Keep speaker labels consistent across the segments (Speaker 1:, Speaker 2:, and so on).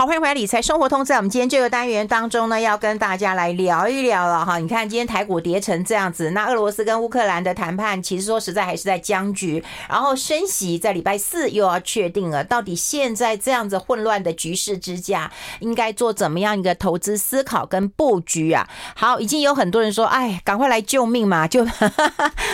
Speaker 1: 好，欢迎回来理财生活通，在我们今天这个单元当中呢，要跟大家来聊一聊了哈。你看今天台股跌成这样子，那俄罗斯跟乌克兰的谈判，其实说实在还是在僵局。然后升息在礼拜四又要确定了，到底现在这样子混乱的局势之下，应该做怎么样一个投资思考跟布局啊？好，已经有很多人说，哎，赶快来救命嘛！就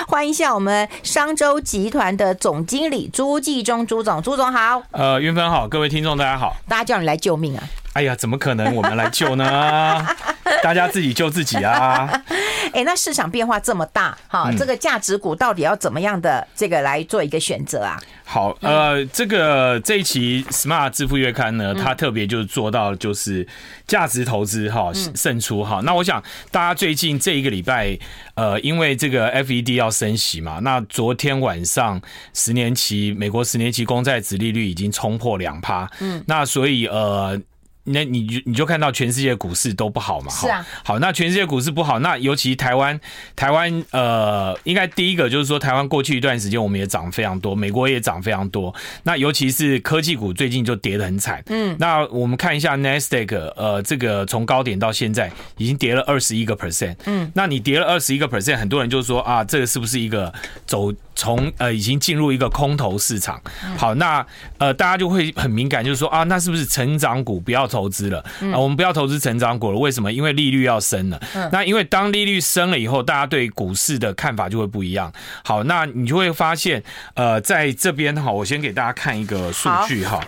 Speaker 1: 欢迎一下我们商周集团的总经理朱继忠朱总，朱总好。
Speaker 2: 呃，云芬好，各位听众大家好，
Speaker 1: 大家叫你来救命啊！
Speaker 2: 哎呀，怎么可能我们来救呢？大家自己救自己啊！
Speaker 1: 哎，那市场变化这么大，哈，这个价值股到底要怎么样的这个来做一个选择啊？
Speaker 2: 好，呃，这个这一期 Smart 致富月刊呢，它特别就是做到就是价值投资哈胜出哈。那我想大家最近这一个礼拜，呃，因为这个 FED 要升息嘛，那昨天晚上十年期美国十年期公债殖利率已经冲破两趴，嗯，那所以呃。那你就你就看到全世界股市都不好嘛？
Speaker 1: 是啊。
Speaker 2: 好，那全世界股市不好，那尤其台湾，台湾呃，应该第一个就是说，台湾过去一段时间我们也涨非常多，美国也涨非常多。那尤其是科技股最近就跌得很惨。嗯。那我们看一下 Nasdaq，呃，这个从高点到现在已经跌了二十一个 percent。嗯。那你跌了二十一个 percent，很多人就说啊，这个是不是一个走从呃已经进入一个空头市场？好，那呃大家就会很敏感，就是说啊，那是不是成长股不要？投资了啊，我们不要投资成长股了。为什么？因为利率要升了。那因为当利率升了以后，大家对股市的看法就会不一样。好，那你就会发现，呃，在这边哈，我先给大家看一个数据哈。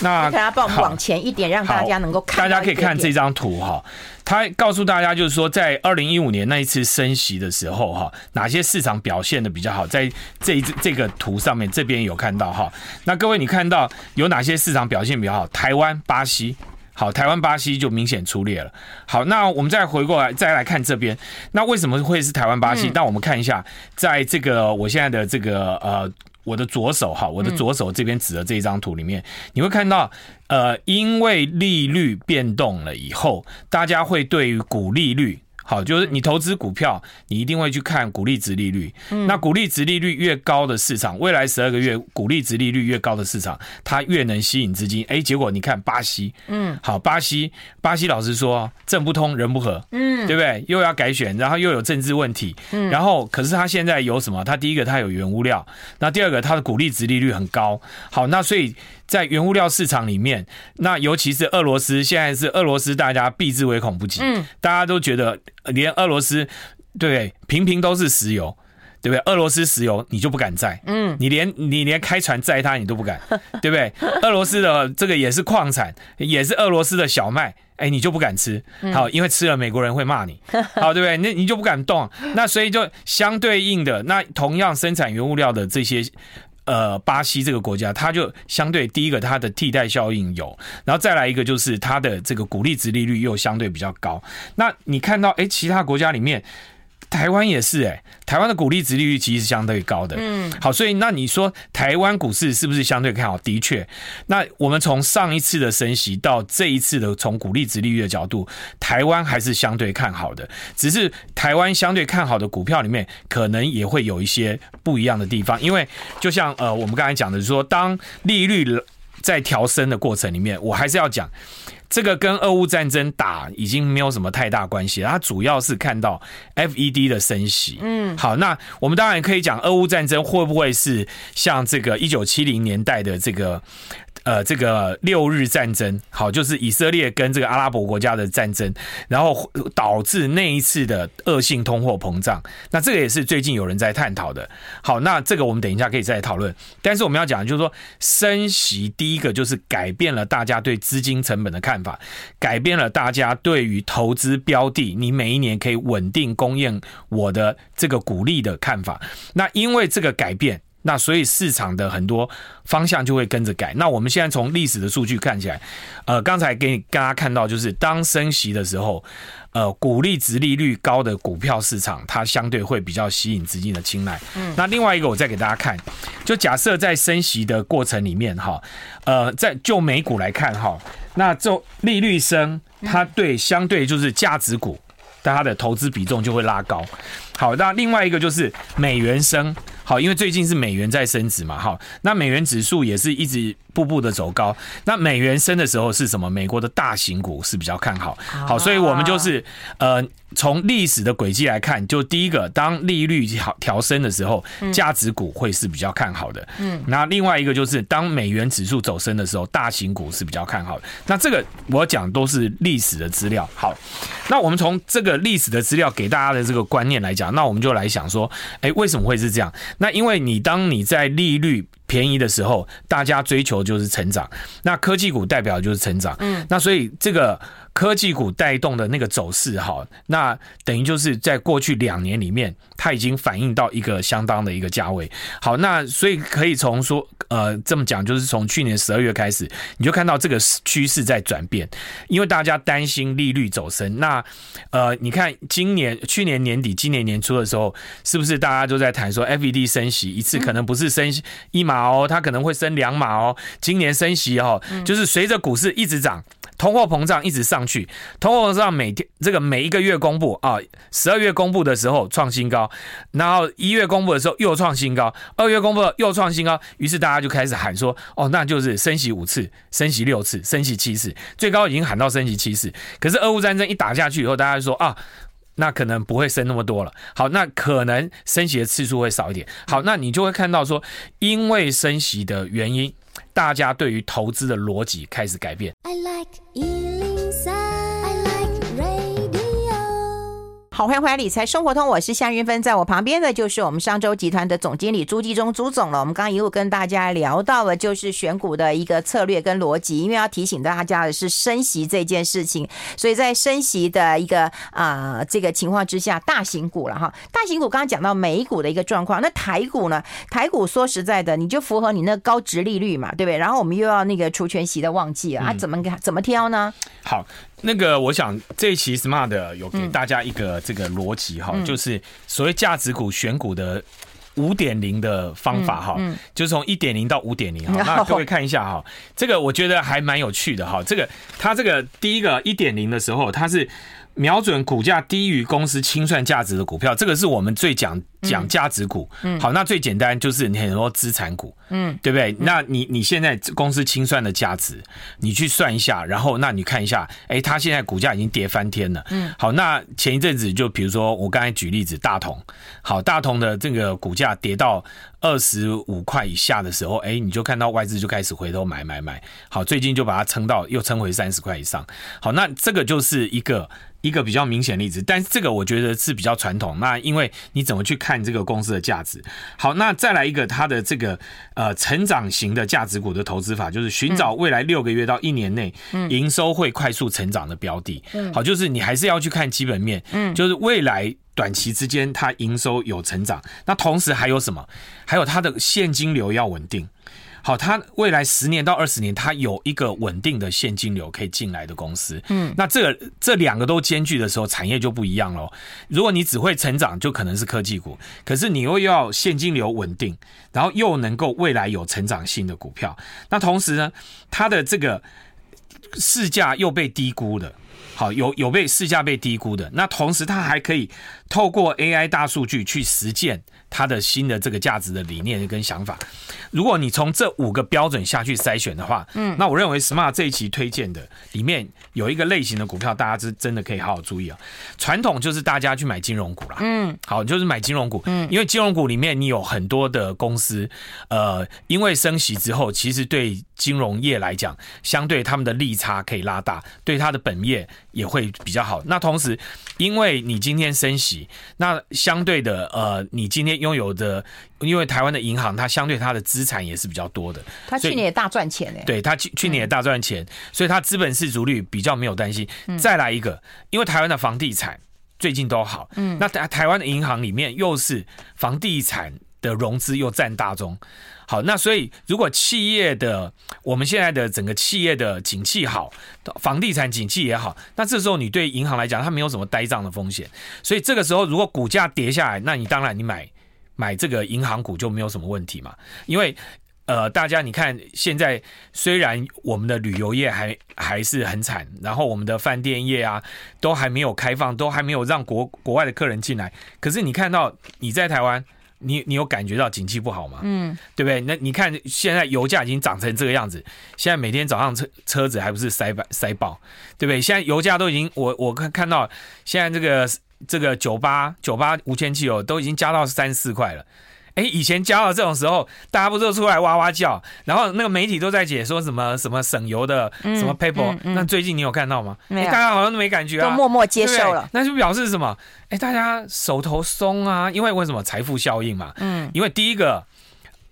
Speaker 2: 那
Speaker 1: 大家帮我们往前一点，让大家能够看。
Speaker 2: 大家可以看这张图哈，它告诉大家就是说，在二零一五年那一次升息的时候哈，哪些市场表现的比较好？在这这个图上面这边有看到哈。那各位，你看到有哪些市场表现比较好？台湾、巴西。好，台湾、巴西就明显出列了。好，那我们再回过来，再来看这边。那为什么会是台湾、巴西？那我们看一下，在这个我现在的这个呃，我的左手哈，我的左手这边指的这一张图里面，你会看到，呃，因为利率变动了以后，大家会对于股利率。好，就是你投资股票，你一定会去看股利值利率。那股利值利率越高的市场，未来十二个月股利值利率越高的市场，它越能吸引资金。哎，结果你看巴西，嗯，好，巴西，巴西老实说，政不通人不和，嗯，对不对？又要改选，然后又有政治问题，嗯，然后可是它现在有什么？它第一个它有原物料，那第二个它的股利值利率很高。好，那所以。在原物料市场里面，那尤其是俄罗斯，现在是俄罗斯，大家避之唯恐不及。嗯，大家都觉得连俄罗斯，对，平平都是石油，对不对？俄罗斯石油你就不敢载，嗯，你连你连开船载它你都不敢，对不对？俄罗斯的这个也是矿产，也是俄罗斯的小麦，哎，你就不敢吃，好，因为吃了美国人会骂你，好，对不对？那你就不敢动。那所以就相对应的，那同样生产原物料的这些。呃，巴西这个国家，它就相对第一个，它的替代效应有，然后再来一个就是它的这个鼓励值利率又相对比较高。那你看到，哎，其他国家里面。台湾也是哎、欸，台湾的股利值利率其实是相对高的。嗯，好，所以那你说台湾股市是不是相对看好？的确，那我们从上一次的升息到这一次的从股利值利率的角度，台湾还是相对看好的。只是台湾相对看好的股票里面，可能也会有一些不一样的地方。因为就像呃，我们刚才讲的，说当利率在调升的过程里面，我还是要讲。这个跟俄乌战争打已经没有什么太大关系，它主要是看到 FED 的升息。嗯，好，那我们当然可以讲俄乌战争会不会是像这个一九七零年代的这个。呃，这个六日战争，好，就是以色列跟这个阿拉伯国家的战争，然后导致那一次的恶性通货膨胀。那这个也是最近有人在探讨的。好，那这个我们等一下可以再讨论。但是我们要讲的就是说，升息第一个就是改变了大家对资金成本的看法，改变了大家对于投资标的，你每一年可以稳定供应我的这个股利的看法。那因为这个改变。那所以市场的很多方向就会跟着改。那我们现在从历史的数据看起来，呃，刚才给你大家看到，就是当升息的时候，呃，股利值利率高的股票市场，它相对会比较吸引资金的青睐。嗯。那另外一个，我再给大家看，就假设在升息的过程里面，哈，呃，在就美股来看，哈，那就利率升，它对相对就是价值股，但它的投资比重就会拉高。好，那另外一个就是美元升，好，因为最近是美元在升值嘛，好，那美元指数也是一直步步的走高。那美元升的时候是什么？美国的大型股是比较看好，好，所以我们就是呃，从历史的轨迹来看，就第一个，当利率调调升的时候，价值股会是比较看好的。嗯，那另外一个就是当美元指数走升的时候，大型股是比较看好的。那这个我讲都是历史的资料。好，那我们从这个历史的资料给大家的这个观念来讲，那我们就来想说，哎，为什么会是这样？那因为你当你在利率便宜的时候，大家追求就是成长，那科技股代表就是成长，嗯，那所以这个。科技股带动的那个走势，哈，那等于就是在过去两年里面，它已经反映到一个相当的一个价位。好，那所以可以从说，呃，这么讲，就是从去年十二月开始，你就看到这个趋势在转变，因为大家担心利率走升。那呃，你看今年去年年底、今年年初的时候，是不是大家都在谈说，FED 升息一次可能不是升一码哦，它可能会升两码哦。今年升息哦，就是随着股市一直涨。通货膨胀一直上去，通货膨胀每天这个每一个月公布啊，十二月公布的时候创新高，然后一月公布的时候又创新高，二月公布又创新高，于是大家就开始喊说，哦，那就是升息五次，升息六次，升息七次，最高已经喊到升息七次。可是俄乌战争一打下去以后，大家就说啊，那可能不会升那么多了。好，那可能升息的次数会少一点。好，那你就会看到说，因为升息的原因。大家对于投资的逻辑开始改变。
Speaker 1: 好，欢迎回来理财生活通，我是夏云芬，在我旁边的就是我们商周集团的总经理朱继忠朱总了。我们刚刚一路跟大家聊到了就是选股的一个策略跟逻辑，因为要提醒大家的是升息这件事情，所以在升息的一个啊、呃、这个情况之下，大型股了哈，大型股刚刚讲到美股的一个状况，那台股呢？台股说实在的，你就符合你那高值利率嘛，对不对？然后我们又要那个除权息的旺季啊，怎么怎么挑呢？
Speaker 2: 好。那个，我想这一期 Smart 有给大家一个这个逻辑哈，就是所谓价值股选股的五点零的方法哈，就从一点零到五点零哈。那各位看一下哈，这个我觉得还蛮有趣的哈。这个它这个第一个一点零的时候，它是。瞄准股价低于公司清算价值的股票，这个是我们最讲讲价值股。嗯，好，那最简单就是你很多资产股，嗯，对不对？那你你现在公司清算的价值，你去算一下，然后那你看一下，哎，它现在股价已经跌翻天了。嗯，好，那前一阵子就比如说我刚才举例子，大同，好，大同的这个股价跌到二十五块以下的时候，哎，你就看到外资就开始回头买买买。好，最近就把它撑到又撑回三十块以上。好，那这个就是一个。一个比较明显例子，但是这个我觉得是比较传统。那因为你怎么去看这个公司的价值？好，那再来一个它的这个呃成长型的价值股的投资法，就是寻找未来六个月到一年内营收会快速成长的标的。好，就是你还是要去看基本面，嗯，就是未来短期之间它营收有成长，那同时还有什么？还有它的现金流要稳定。好，它未来十年到二十年，它有一个稳定的现金流可以进来的公司。嗯，那这个这两个都兼具的时候，产业就不一样喽。如果你只会成长，就可能是科技股；可是你又要现金流稳定，然后又能够未来有成长性的股票。那同时呢，它的这个市价又被低估了。好，有有被市价被低估的。那同时，它还可以透过 AI 大数据去实践。它的新的这个价值的理念跟想法，如果你从这五个标准下去筛选的话，嗯，那我认为 Smart 这一期推荐的里面有一个类型的股票，大家是真的可以好好注意啊。传统就是大家去买金融股啦，嗯，好，就是买金融股，嗯，因为金融股里面你有很多的公司，呃，因为升息之后，其实对金融业来讲，相对他们的利差可以拉大，对它的本业也会比较好。那同时，因为你今天升息，那相对的，呃，你今天拥有的，因为台湾的银行，它相对它的资产也是比较多的。
Speaker 1: 它去年也大赚钱哎。
Speaker 2: 对，它去去年也大赚钱，所以它资本市足率比较没有担心。再来一个，因为台湾的房地产最近都好，嗯，那台台湾的银行里面又是房地产的融资又占大宗。好，那所以如果企业的我们现在的整个企业的景气好，房地产景气也好，那这时候你对银行来讲，它没有什么呆账的风险，所以这个时候如果股价跌下来，那你当然你买买这个银行股就没有什么问题嘛，因为呃，大家你看，现在虽然我们的旅游业还还是很惨，然后我们的饭店业啊都还没有开放，都还没有让国国外的客人进来。可是你看到你在台湾，你你有感觉到景气不好吗？嗯，对不对？那你看现在油价已经涨成这个样子，现在每天早上车车子还不是塞爆塞爆，对不对？现在油价都已经，我我看看到现在这个这个九八九八无铅汽油都已经加到三四块了。哎，以前骄傲这种时候，大家不都出来哇哇叫，然后那个媒体都在解说什么什么省油的什么 paper，、那最近你有看到吗？大家好像都没感觉啊，
Speaker 1: 都默默接受了。
Speaker 2: 那就表示什么？哎，大家手头松啊，因为为什么财富效应嘛？嗯，因为第一个，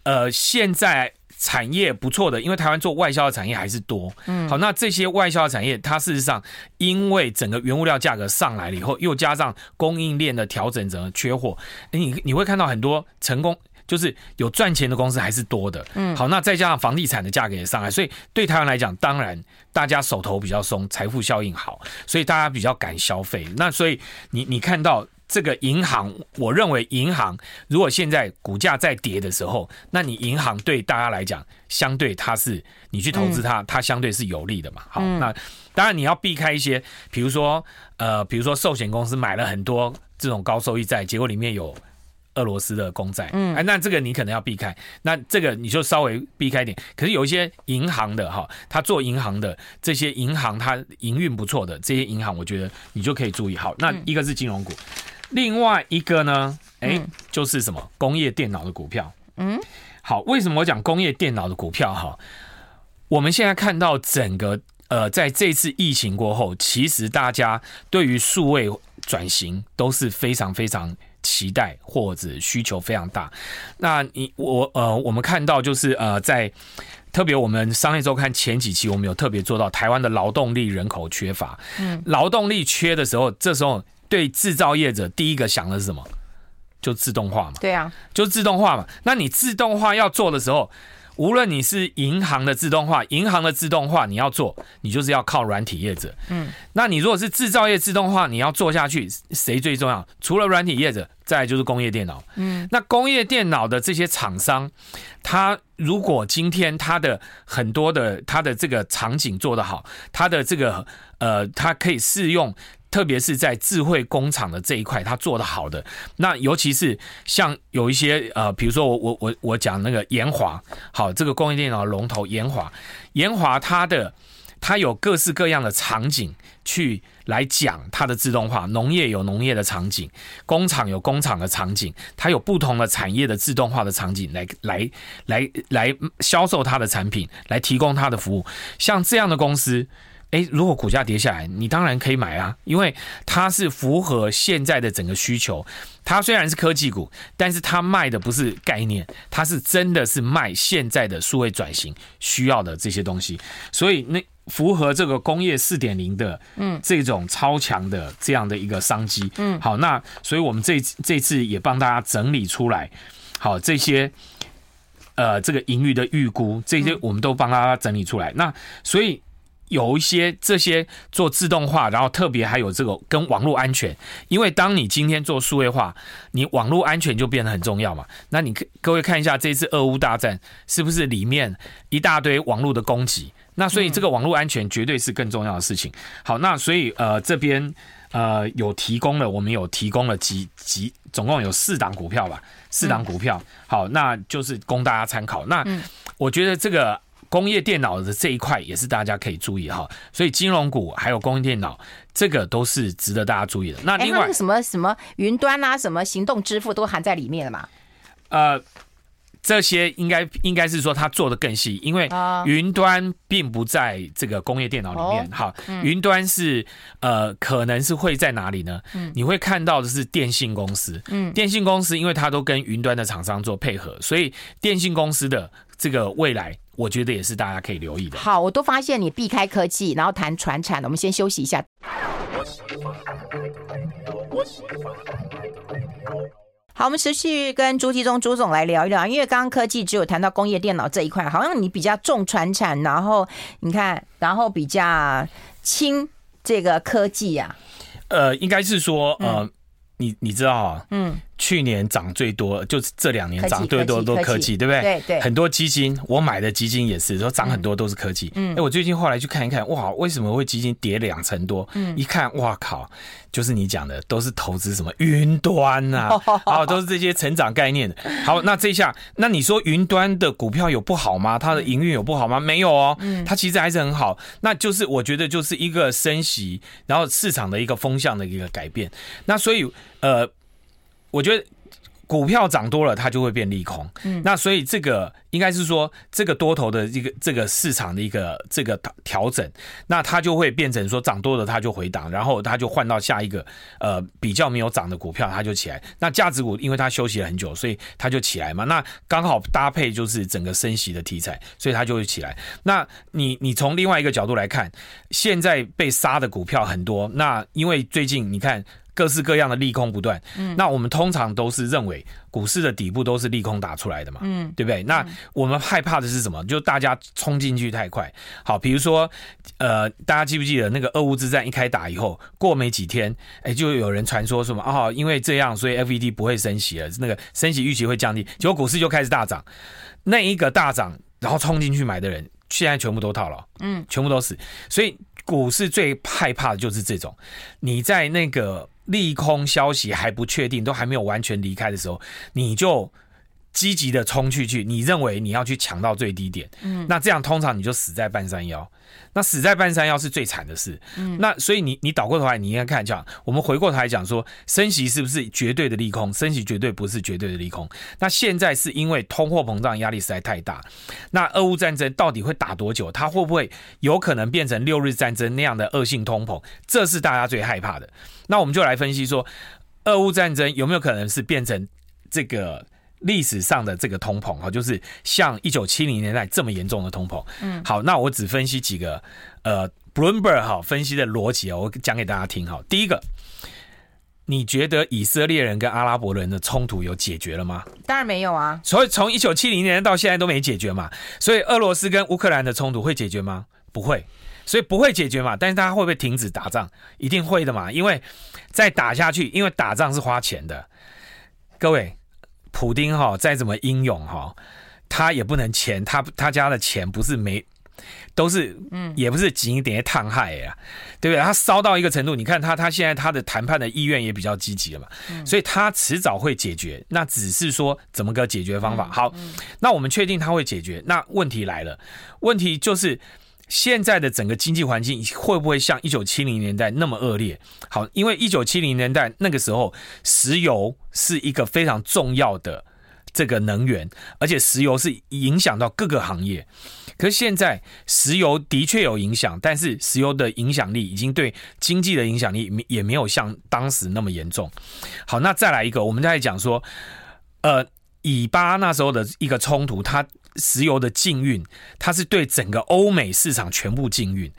Speaker 2: 呃，现在。产业不错的，因为台湾做外销的产业还是多。嗯，好，那这些外销的产业，它事实上因为整个原物料价格上来了以后，又加上供应链的调整，整个缺货，你你会看到很多成功，就是有赚钱的公司还是多的。嗯，好，那再加上房地产的价格也上来，所以对台湾来讲，当然大家手头比较松，财富效应好，所以大家比较敢消费。那所以你你看到。这个银行，我认为银行如果现在股价在跌的时候，那你银行对大家来讲，相对它是你去投资它，它相对是有利的嘛。好，那当然你要避开一些，比如说呃，比如说寿险公司买了很多这种高收益债，结果里面有俄罗斯的公债，嗯，哎，那这个你可能要避开，那这个你就稍微避开一点。可是有一些银行的哈，他做银行的这些银行，它营运不错的这些银行，我觉得你就可以注意。好，那一个是金融股。另外一个呢，哎，就是什么工业电脑的股票。嗯，好，为什么我讲工业电脑的股票？哈，我们现在看到整个呃，在这次疫情过后，其实大家对于数位转型都是非常非常期待或者需求非常大。那你我呃，我们看到就是呃，在特别我们商业周刊前几期，我们有特别做到台湾的劳动力人口缺乏。嗯，劳动力缺的时候，这时候。对制造业者，第一个想的是什么？就自动化嘛。对啊，就自动化嘛。那你自动化要做的时候，无论你是银行的自动化，银行的自动化你要做，你就是要靠软体业者。嗯，那你如果是制造业自动化，你要做下去，谁最重要？除了软体业者，再来就是工业电脑。嗯，那工业电脑的这些厂商，他如果今天他的很多的他的这个场景做得好，他的这个呃，他可以适用。特别是在智慧工厂的这一块，它做得好的，那尤其是像有一些呃，比如说我我我我讲那个研华，好，这个工业电脑龙头研华，研华它的它有各式各样的场景去来讲它的自动化，农业有农业的场景，工厂有工厂的场景，它有不同的产业的自动化的场景来来来来销售它的产品，来提供它的服务，像这样的公司。诶，如果股价跌下来，你当然可以买啊，因为它是符合现在的整个需求。它虽然是科技股，但是它卖的不是概念，它是真的是卖现在的数位转型需要的这些东西。所以那符合这个工业四点零的，嗯，这种超强的这样的一个商机。嗯，好，那所以我们这这次也帮大家整理出来，好这些，呃，这个盈余的预估，这些我们都帮大家整理出来。那所以。有一些这些做自动化，然后特别还有这个跟网络安全，因为当你今天做数位化，你网络安全就变得很重要嘛。那你各位看一下这次俄乌大战是不是里面一大堆网络的攻击？那所以这个网络安全绝对是更重要的事情。好，那所以呃这边呃有提供了，我们有提供了几几总共有四档股票吧，四档股票。好，那就是供大家参考。那我觉得这个。工业电脑的这一块也是大家可以注意哈，所以金融股还有工业电脑，这个都是值得大家注意的。那另外
Speaker 1: 什么什么云端啊，什么行动支付都含在里面了嘛？
Speaker 2: 呃，这些应该应该是说它做的更细，因为云端并不在这个工业电脑里面。好，云端是呃，可能是会在哪里呢？你会看到的是电信公司，嗯，电信公司因为它都跟云端的厂商做配合，所以电信公司的这个未来。我觉得也是大家可以留意的。
Speaker 1: 好，我都发现你避开科技，然后谈传产了。我们先休息一下。好，我们持续跟朱继宗朱总来聊一聊，因为刚刚科技只有谈到工业电脑这一块，好像你比较重传产，然后你看，然后比较轻这个科技呀、啊。
Speaker 2: 呃，应该是说，呃，嗯、你你知道啊，嗯，去去年涨最多，就是这两年涨最多都科技，对不对？
Speaker 1: 对对。
Speaker 2: 很多基金，我买的基金也是说涨很多都是科技。嗯。哎、欸，我最近后来去看一看，哇，为什么会基金跌两成多？嗯。一看，哇靠，就是你讲的，都是投资什么云端呐、啊，啊，都是这些成长概念的。好，那这一下，那你说云端的股票有不好吗？它的营运有不好吗？没有哦，嗯，它其实还是很好。那就是我觉得就是一个升息，然后市场的一个风向的一个改变。那所以，呃。我觉得股票涨多了，它就会变利空。嗯，那所以这个应该是说，这个多头的一个这个市场的一个这个调整，那它就会变成说涨多了它就回档，然后它就换到下一个呃比较没有涨的股票，它就起来。那价值股因为它休息了很久，所以它就起来嘛。那刚好搭配就是整个升息的题材，所以它就会起来。那你你从另外一个角度来看，现在被杀的股票很多，那因为最近你看。各式各样的利空不断，嗯，那我们通常都是认为股市的底部都是利空打出来的嘛，嗯，对不对？那我们害怕的是什么？就大家冲进去太快。好，比如说，呃，大家记不记得那个俄乌之战一开打以后，过没几天，哎，就有人传说什么啊，因为这样，所以 FED 不会升息了，那个升息预期会降低，结果股市就开始大涨。那一个大涨，然后冲进去买的人，现在全部都套牢，嗯，全部都死。所以股市最害怕的就是这种，你在那个。利空消息还不确定，都还没有完全离开的时候，你就积极的冲去去，你认为你要去抢到最低点，嗯，那这样通常你就死在半山腰。那死在半山腰是最惨的事，嗯，那所以你你倒过头来，你应该看一下，我们回过头来讲说，升息是不是绝对的利空？升息绝对不是绝对的利空。那现在是因为通货膨胀压力实在太大，那俄乌战争到底会打多久？它会不会有可能变成六日战争那样的恶性通膨？这是大家最害怕的。那我们就来分析说，俄乌战争有没有可能是变成这个？历史上的这个通膨哈，就是像一九七零年代这么严重的通膨。嗯，好，那我只分析几个呃，Bloomberg 哈分析的逻辑啊，我讲给大家听哈。第一个，你觉得以色列人跟阿拉伯人的冲突有解决了吗？
Speaker 1: 当然没有啊。
Speaker 2: 所以从一九七零年到现在都没解决嘛。所以俄罗斯跟乌克兰的冲突会解决吗？不会。所以不会解决嘛。但是大家会不会停止打仗？一定会的嘛。因为再打下去，因为打仗是花钱的。各位。普丁哈再怎么英勇哈，他也不能钱，他他家的钱不是没，都是嗯，也不是仅一点烫害呀，对不对？他烧到一个程度，你看他他现在他的谈判的意愿也比较积极了嘛，所以他迟早会解决。那只是说怎么个解决方法？好，那我们确定他会解决。那问题来了，问题就是。现在的整个经济环境会不会像一九七零年代那么恶劣？好，因为一九七零年代那个时候，石油是一个非常重要的这个能源，而且石油是影响到各个行业。可是现在，石油的确有影响，但是石油的影响力已经对经济的影响力也没有像当时那么严重。好，那再来一个，我们再来讲说，呃，以巴那时候的一个冲突，它。石油的禁运，它是对整个欧美市场全部禁运。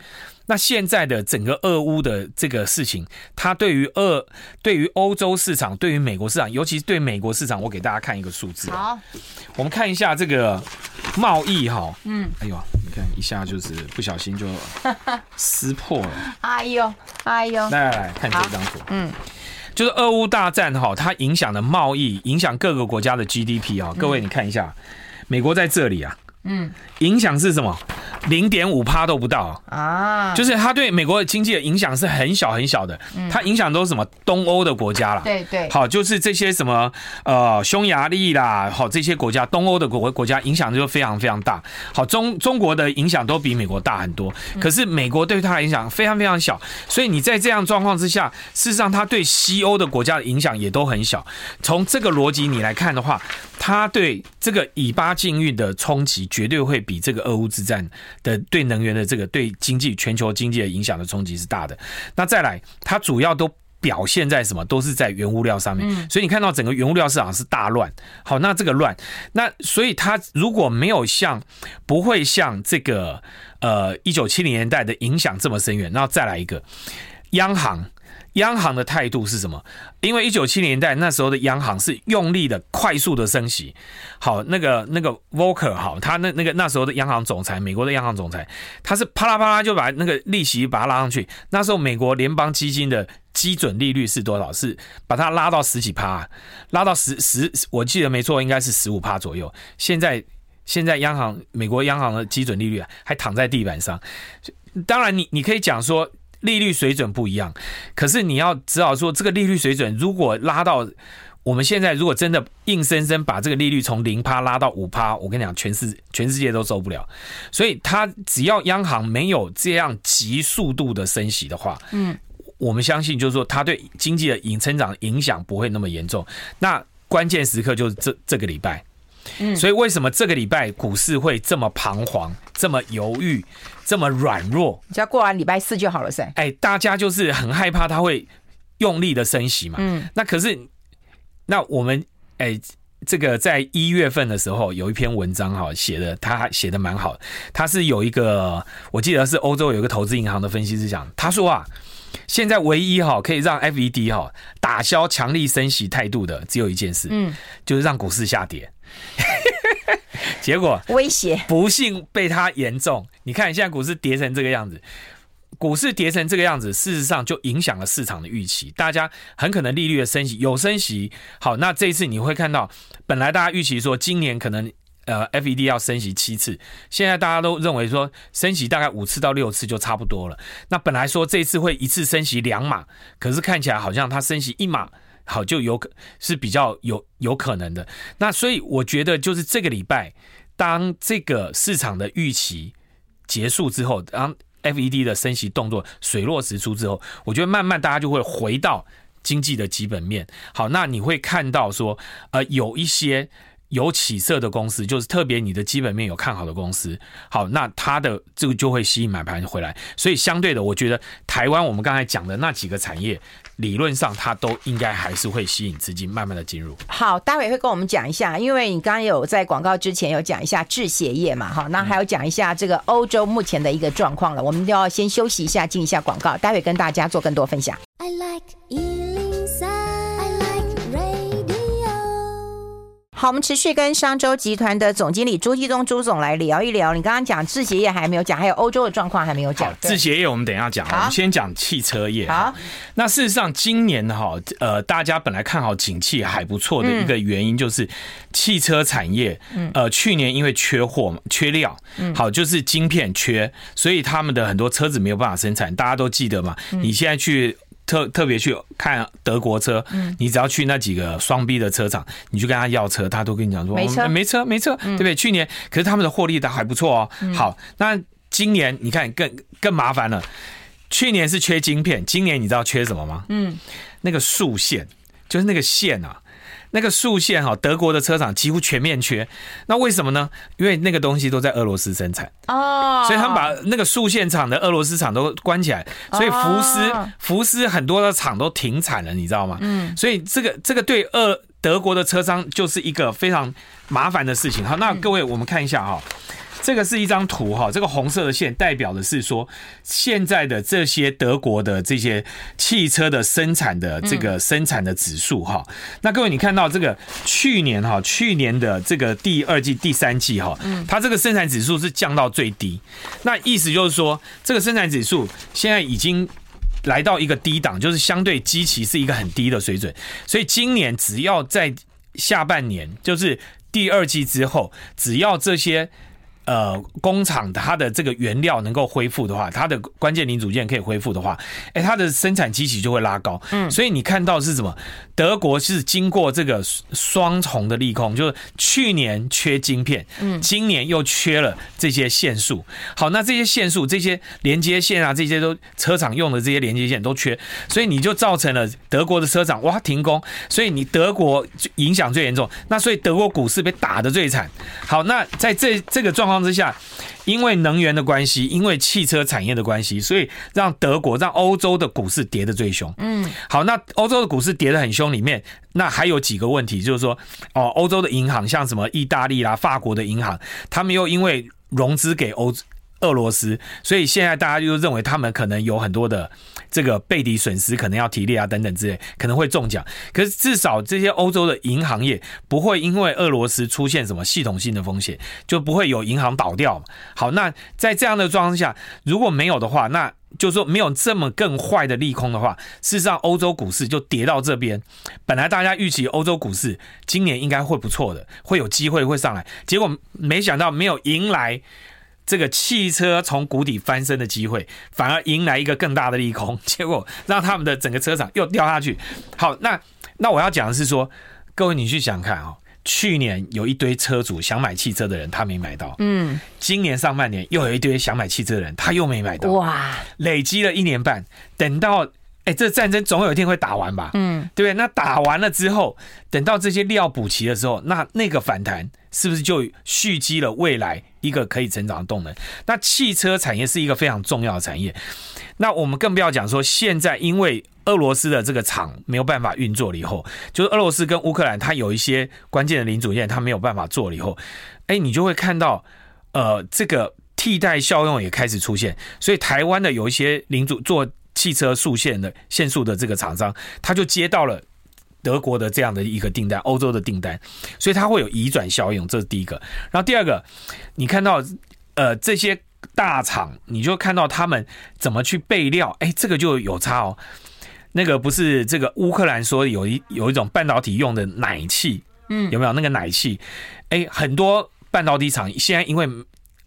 Speaker 2: 那现在的整个俄乌的这个事情，它对于俄、对于欧洲市场、对于美国市场，尤其是对美国市场，我给大家看一个数字。好，我们看一下这个贸易哈。嗯。哎呦，你看一下就是不小心就 撕破了。
Speaker 1: 哎呦，哎呦。
Speaker 2: 来来来看这张图。嗯。就是俄乌大战哈，它影响的贸易，影响各个国家的 GDP 啊。各位你看一下。美国在这里啊，嗯，影响是什么？零点五趴都不到。啊，就是它对美国的经济的影响是很小很小的，它影响都是什么？东欧的国家啦，
Speaker 1: 对对，
Speaker 2: 好，就是这些什么呃匈牙利啦，好这些国家东欧的国国家影响就非常非常大，好中中国的影响都比美国大很多，可是美国对它的影响非常非常小，所以你在这样状况之下，事实上它对西欧的国家的影响也都很小。从这个逻辑你来看的话，它对这个以巴禁运的冲击绝对会比这个俄乌之战。的对能源的这个对经济全球经济的影响的冲击是大的。那再来，它主要都表现在什么？都是在原物料上面。所以你看到整个原物料市场是大乱。好，那这个乱，那所以它如果没有像不会像这个呃一九七零年代的影响这么深远。然后再来一个央行。央行的态度是什么？因为一九七零年代那时候的央行是用力的、快速的升息。好，那个那个 Volcker 好，他那那个那时候的央行总裁，美国的央行总裁，他是啪啦啪啦就把那个利息把它拉上去。那时候美国联邦基金的基准利率是多少？是把它拉到十几趴，拉到十十，我记得没错，应该是十五趴左右。现在现在央行美国央行的基准利率啊还躺在地板上。当然，你你可以讲说利率水准不一样，可是你要知道说这个利率水准如果拉到。我们现在如果真的硬生生把这个利率从零趴拉到五趴，我跟你讲，全世全世界都受不了。所以，他只要央行没有这样急速度的升息的话，嗯，我们相信就是说，它对经济的影成长影响不会那么严重。那关键时刻就是这这个礼拜，嗯，所以为什么这个礼拜股市会这么彷徨、这么犹豫、这么软弱？
Speaker 1: 只要过完礼拜四就好了噻。
Speaker 2: 哎，大家就是很害怕它会用力的升息嘛，嗯，那可是。那我们哎，这个在一月份的时候有一篇文章哈，写的他写的蛮好。他是有一个，我记得是欧洲有一个投资银行的分析师讲，他说啊，现在唯一哈可以让 FED 哈打消强力升息态度的，只有一件事，嗯，就是让股市下跌。结果
Speaker 1: 威胁
Speaker 2: 不幸被他严重。你看现在股市跌成这个样子。股市跌成这个样子，事实上就影响了市场的预期。大家很可能利率的升息有升息，好，那这一次你会看到，本来大家预期说今年可能呃 FED 要升息七次，现在大家都认为说升息大概五次到六次就差不多了。那本来说这次会一次升息两码，可是看起来好像它升息一码，好就有可是比较有有可能的。那所以我觉得就是这个礼拜，当这个市场的预期结束之后，当 FED 的升息动作水落石出之后，我觉得慢慢大家就会回到经济的基本面。好，那你会看到说，呃，有一些有起色的公司，就是特别你的基本面有看好的公司，好，那它的这个就会吸引买盘回来。所以相对的，我觉得台湾我们刚才讲的那几个产业。理论上，它都应该还是会吸引资金慢慢的进入。
Speaker 1: 好，待会会跟我们讲一下，因为你刚刚有在广告之前有讲一下制鞋业嘛，哈，那还有讲一下这个欧洲目前的一个状况了。我们就要先休息一下，进一下广告，待会跟大家做更多分享。I like 好，我们持续跟商周集团的总经理朱继东朱总来聊一聊。你刚刚讲制鞋业还没有讲，还有欧洲的状况还没有讲。
Speaker 2: 制鞋业我们等一下讲，我们先讲汽车业。好，那事实上今年哈，呃，大家本来看好景气还不错的一个原因就是汽车产业，呃，去年因为缺货嘛，缺料，好，就是晶片缺，所以他们的很多车子没有办法生产。大家都记得嘛？你现在去。特特别去看德国车，你只要去那几个双 B 的车厂，你去跟他要车，他都跟你讲说没车，没车，没车，对不对？去年可是他们的获利的还不错哦。好，那今年你看更更麻烦了，去年是缺晶片，今年你知道缺什么吗？嗯，那个竖线，就是那个线啊。那个速线哈，德国的车厂几乎全面缺，那为什么呢？因为那个东西都在俄罗斯生产哦，所以他们把那个速线厂的俄罗斯厂都关起来，所以福斯福斯很多的厂都停产了，你知道吗？嗯，所以这个这个对俄德国的车商就是一个非常麻烦的事情。好，那各位我们看一下哈。这个是一张图哈，这个红色的线代表的是说，现在的这些德国的这些汽车的生产的这个生产的指数哈。那各位你看到这个去年哈，去年的这个第二季、第三季哈，它这个生产指数是降到最低。那意思就是说，这个生产指数现在已经来到一个低档，就是相对基期是一个很低的水准。所以今年只要在下半年，就是第二季之后，只要这些。呃，工厂它的这个原料能够恢复的话，它的关键零组件可以恢复的话，哎，它的生产机器就会拉高。嗯，所以你看到是什么？德国是经过这个双重的利空，就是去年缺晶片，嗯，今年又缺了这些线束。好，那这些线束、这些连接线啊，这些都车厂用的这些连接线都缺，所以你就造成了德国的车厂哇停工，所以你德国影响最严重。那所以德国股市被打得最惨。好，那在这这个状况。况之下，因为能源的关系，因为汽车产业的关系，所以让德国、让欧洲的股市跌得最凶。嗯，好，那欧洲的股市跌得很凶，里面那还有几个问题，就是说，哦，欧洲的银行，像什么意大利啦、法国的银行，他们又因为融资给欧俄罗斯，所以现在大家就认为他们可能有很多的这个背离损失，可能要提列啊等等之类，可能会中奖。可是至少这些欧洲的银行业不会因为俄罗斯出现什么系统性的风险，就不会有银行倒掉嘛。好，那在这样的状况下，如果没有的话，那就是说没有这么更坏的利空的话，事实上欧洲股市就跌到这边。本来大家预期欧洲股市今年应该会不错的，会有机会会上来，结果没想到没有迎来。这个汽车从谷底翻身的机会，反而迎来一个更大的利空，结果让他们的整个车厂又掉下去。好，那那我要讲的是说，各位你去想看哦，去年有一堆车主想买汽车的人，他没买到。嗯，今年上半年又有一堆想买汽车的人，他又没买到。哇，累积了一年半，等到。哎，这战争总有一天会打完吧？嗯，对不对？那打完了之后，等到这些料补齐的时候，那那个反弹是不是就蓄积了未来一个可以成长的动能？那汽车产业是一个非常重要的产业。那我们更不要讲说，现在因为俄罗斯的这个厂没有办法运作了以后，就是俄罗斯跟乌克兰它有一些关键的零组件它没有办法做了以后，哎，你就会看到，呃，这个替代效用也开始出现。所以台湾的有一些零组做。汽车数线的限速的这个厂商，他就接到了德国的这样的一个订单，欧洲的订单，所以它会有移转效应，这是第一个。然后第二个，你看到呃这些大厂，你就看到他们怎么去备料，哎，这个就有差哦。那个不是这个乌克兰说有一有一种半导体用的奶气，嗯，有没有那个奶气？哎，很多半导体厂现在因为。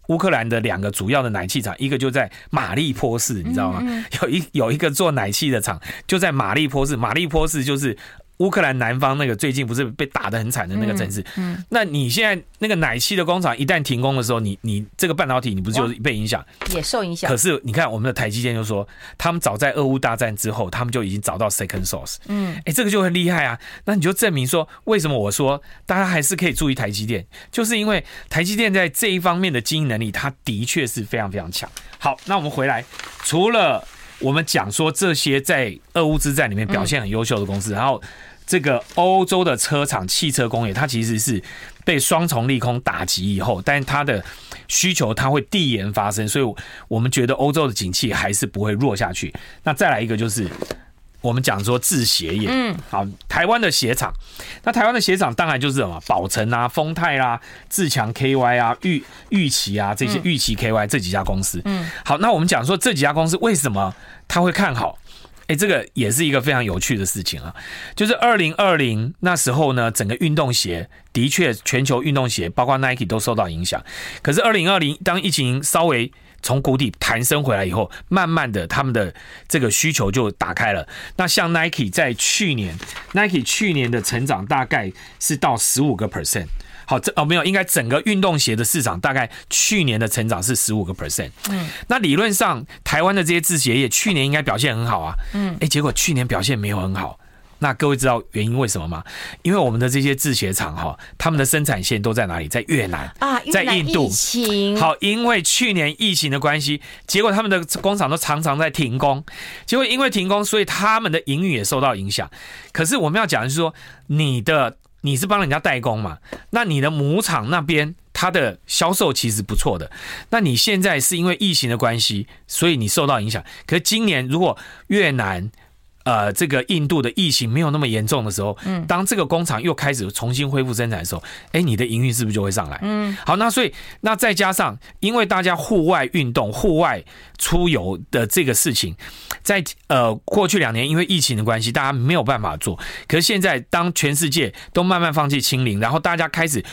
Speaker 2: 乌克兰的两个主要的奶气厂，一个就在马利坡市，你知道吗？有一有一个做奶气的厂，就在马利坡市。马利坡市就是。乌克兰南方那个最近不是被打的很惨的那个城市，嗯，嗯，那你现在那个奶昔的工厂一旦停工的时候，你你这个半导体你不是就被影响，
Speaker 1: 也受影响。
Speaker 2: 可是你看我们的台积电就说，他们早在俄乌大战之后，他们就已经找到 second source，嗯，哎，这个就很厉害啊。那你就证明说，为什么我说大家还是可以注意台积电，就是因为台积电在这一方面的经营能力，它的确是非常非常强。好，那我们回来，除了我们讲说这些在俄乌之战里面表现很优秀的公司，然后。这个欧洲的车厂、汽车工业，它其实是被双重利空打击以后，但是它的需求它会递延发生，所以我们觉得欧洲的景气还是不会弱下去。那再来一个就是我们讲说制鞋业，嗯，好，台湾的鞋厂，那台湾的鞋厂当然就是什么宝成啊、丰泰啊、自强 KY 啊、玉玉琪啊这些玉琪 KY 这几家公司，嗯，好，那我们讲说这几家公司为什么他会看好？哎，这个也是一个非常有趣的事情啊，就是二零二零那时候呢，整个运动鞋的确全球运动鞋，包括 Nike 都受到影响。可是二零二零当疫情稍微从谷底弹升回来以后，慢慢的他们的这个需求就打开了。那像 Nike 在去年，Nike 去年的成长大概是到十五个 percent。好，这哦没有，应该整个运动鞋的市场大概去年的成长是十五个 percent。嗯，那理论上台湾的这些制鞋业去年应该表现很好啊。嗯，哎，结果去年表现没有很好。那各位知道原因为什么吗？因为我们的这些制鞋厂哈，他们的生产线都在哪里？在越南啊，在印度。好，因为去年疫情的关系，结果他们的工厂都常常在停工。结果因为停工，所以他们的营运也受到影响。可是我们要讲的是说，你的。你是帮人家代工嘛？那你的母厂那边它的销售其实不错的。那你现在是因为疫情的关系，所以你受到影响。可是今年如果越南，呃，这个印度的疫情没有那么严重的时候，嗯，当这个工厂又开始重新恢复生产的时候，哎，你的营运是不是就会上来？嗯，好，那所以那再加上，因为大家户外运动、户外出游的这个事情，在呃过去两年因为疫情的关系，大家没有办法做。可是现在，当全世界都慢慢放弃清零，然后大家开始。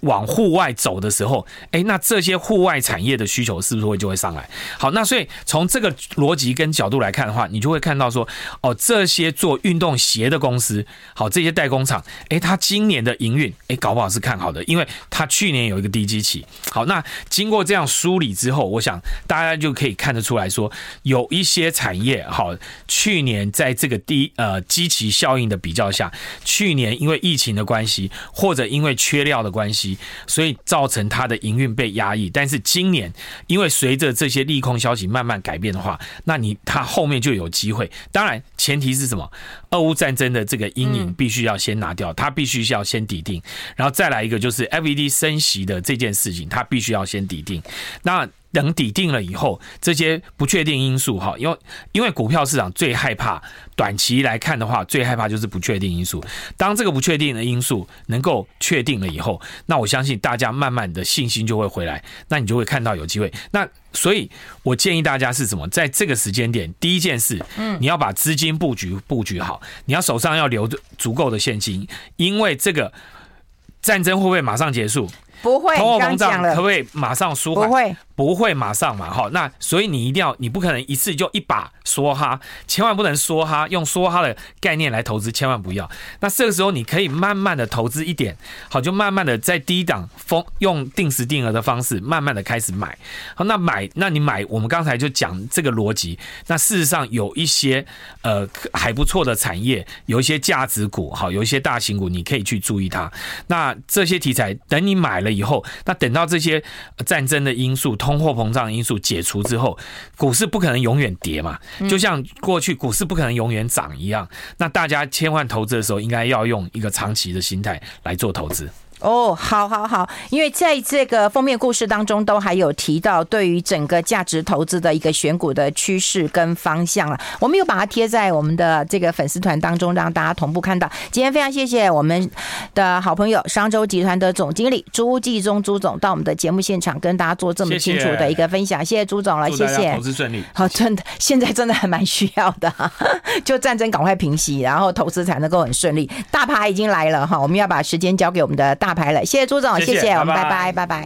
Speaker 2: 往户外走的时候，哎，那这些户外产业的需求是不是会就会上来？好，那所以从这个逻辑跟角度来看的话，你就会看到说，哦，这些做运动鞋的公司，好，这些代工厂，哎，它今年的营运，哎，搞不好是看好的，因为它去年有一个低基期。好，那经过这样梳理之后，我想大家就可以看得出来说，有一些产业，好，去年在这个低呃基期效应的比较下，去年因为疫情的关系，或者因为缺料的关系。所以造成它的营运被压抑，但是今年因为随着这些利空消息慢慢改变的话，那你它后面就有机会。当然前提是什么？俄乌战争的这个阴影必须要先拿掉，它必须要先抵定，然后再来一个就是 FED 升息的这件事情，它必须要先抵定。那等底定了以后，这些不确定因素哈，因为因为股票市场最害怕短期来看的话，最害怕就是不确定因素。当这个不确定的因素能够确定了以后，那我相信大家慢慢的信心就会回来，那你就会看到有机会。那所以，我建议大家是什么？在这个时间点，第一件事，嗯，你要把资金布局布局好，你要手上要留着足够的现金，因为这个战争会不会马上结束？
Speaker 1: 不会，
Speaker 2: 通货膨胀可不可以马上舒缓？
Speaker 1: 不会。
Speaker 2: 不会马上嘛，哈，那所以你一定要，你不可能一次就一把梭哈，千万不能梭哈，用梭哈的概念来投资，千万不要。那这个时候你可以慢慢的投资一点，好，就慢慢的在低档风用定时定额的方式，慢慢的开始买。好，那买，那你买，我们刚才就讲这个逻辑。那事实上有一些呃还不错的产业，有一些价值股，好，有一些大型股，你可以去注意它。那这些题材等你买了以后，那等到这些战争的因素。通货膨胀因素解除之后，股市不可能永远跌嘛，就像过去股市不可能永远涨一样。那大家千万投资的时候，应该要用一个长期的心态来做投资。
Speaker 1: 哦，好，好，好，因为在这个封面故事当中，都还有提到对于整个价值投资的一个选股的趋势跟方向了。我们有把它贴在我们的这个粉丝团当中，让大家同步看到。今天非常谢谢我们的好朋友商周集团的总经理朱继忠朱总到我们的节目现场，跟大家做这么清楚的一个分享。谢谢朱总了，谢谢。
Speaker 2: 投资顺利。
Speaker 1: 好，真的，现在真的还蛮需要的，就战争赶快平息，然后投资才能够很顺利。大牌已经来了哈，我们要把时间交给我们的大。牌了，谢谢朱总，谢谢，我们拜拜。拜拜。